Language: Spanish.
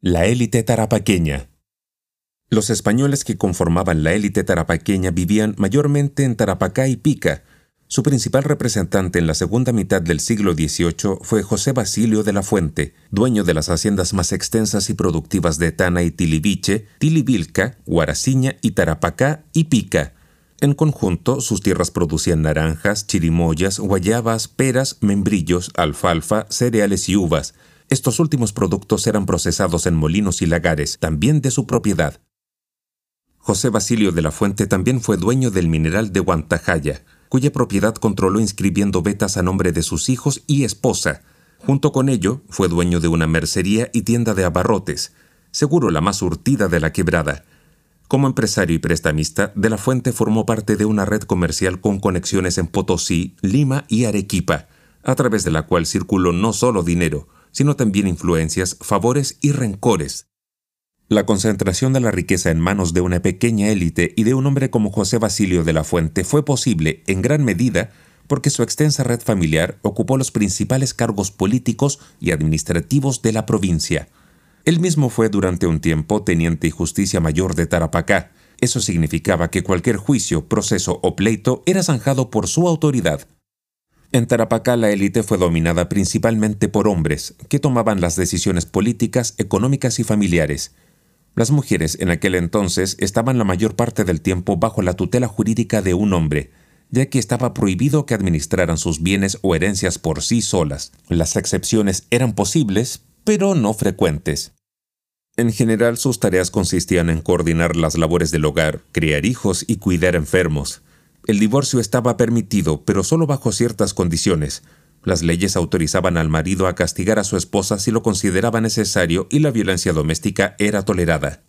La élite tarapaqueña. Los españoles que conformaban la élite tarapaqueña vivían mayormente en Tarapacá y Pica. Su principal representante en la segunda mitad del siglo XVIII fue José Basilio de la Fuente, dueño de las haciendas más extensas y productivas de Tana y Tiliviche, Tilivilca, Guaraciña y Tarapacá y Pica. En conjunto, sus tierras producían naranjas, chirimoyas, guayabas, peras, membrillos, alfalfa, cereales y uvas, estos últimos productos eran procesados en molinos y lagares, también de su propiedad. José Basilio de la Fuente también fue dueño del mineral de Guantajaya, cuya propiedad controló inscribiendo vetas a nombre de sus hijos y esposa. Junto con ello, fue dueño de una mercería y tienda de abarrotes, seguro la más urtida de la quebrada. Como empresario y prestamista, De la Fuente formó parte de una red comercial con conexiones en Potosí, Lima y Arequipa, a través de la cual circuló no solo dinero, sino también influencias, favores y rencores. La concentración de la riqueza en manos de una pequeña élite y de un hombre como José Basilio de la Fuente fue posible, en gran medida, porque su extensa red familiar ocupó los principales cargos políticos y administrativos de la provincia. Él mismo fue durante un tiempo teniente y justicia mayor de Tarapacá. Eso significaba que cualquier juicio, proceso o pleito era zanjado por su autoridad. En Tarapacá la élite fue dominada principalmente por hombres, que tomaban las decisiones políticas, económicas y familiares. Las mujeres en aquel entonces estaban la mayor parte del tiempo bajo la tutela jurídica de un hombre, ya que estaba prohibido que administraran sus bienes o herencias por sí solas. Las excepciones eran posibles, pero no frecuentes. En general sus tareas consistían en coordinar las labores del hogar, criar hijos y cuidar enfermos. El divorcio estaba permitido, pero solo bajo ciertas condiciones. Las leyes autorizaban al marido a castigar a su esposa si lo consideraba necesario y la violencia doméstica era tolerada.